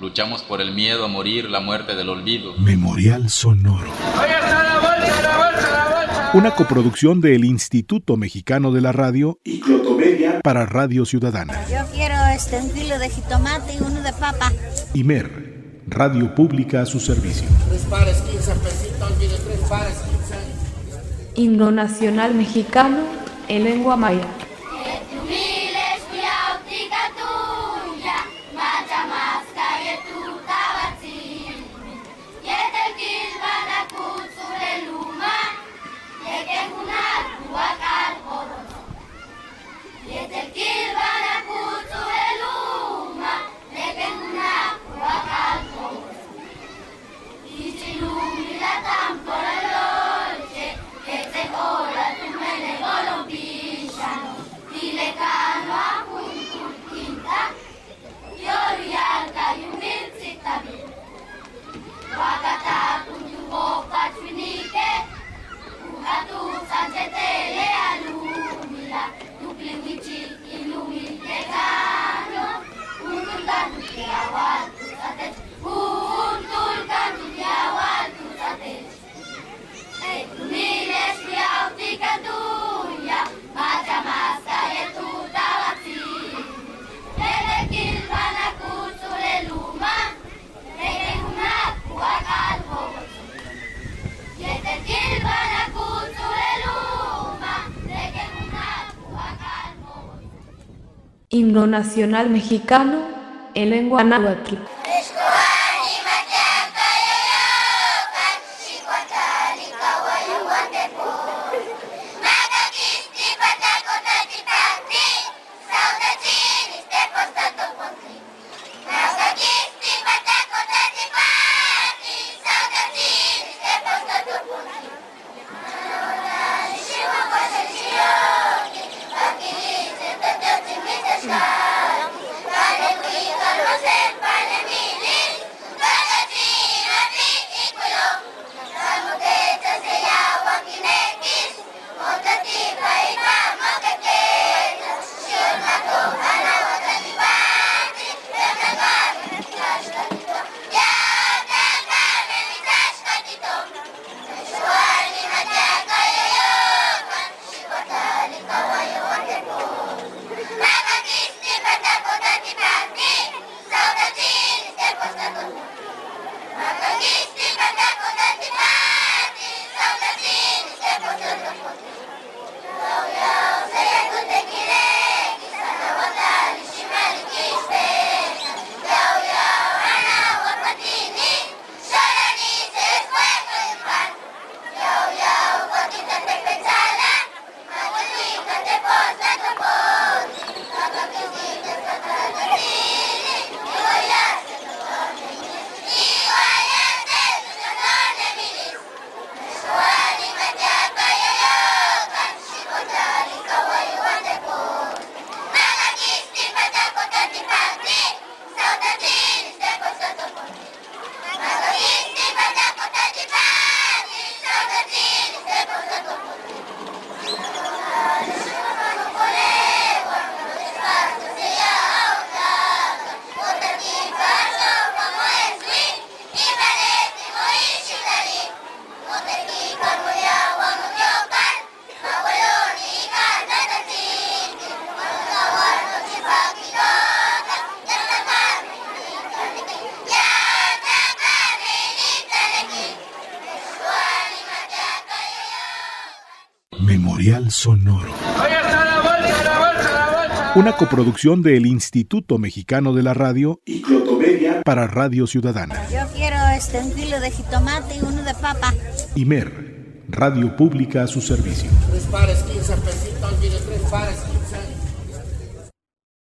Luchamos por el miedo a morir, la muerte del olvido. Memorial Sonoro. Una coproducción del Instituto Mexicano de la Radio y Clotomedia para Radio Ciudadana. Yo quiero este, un kilo de jitomate y uno de papa. Imer, Radio Pública a su servicio. Tres pares, 15 pesitos, tres pares, 15. Himno Nacional Mexicano en lengua maya. Himno Nacional Mexicano en lengua náhuatl. Memorial Sonoro. Una coproducción del Instituto Mexicano de la Radio y Clotomedia para Radio Ciudadana. Yo quiero este, un kilo de jitomate y uno de papa. Imer, Radio Pública a su servicio. Tres pares, 15 pesitos, olvide tres pares,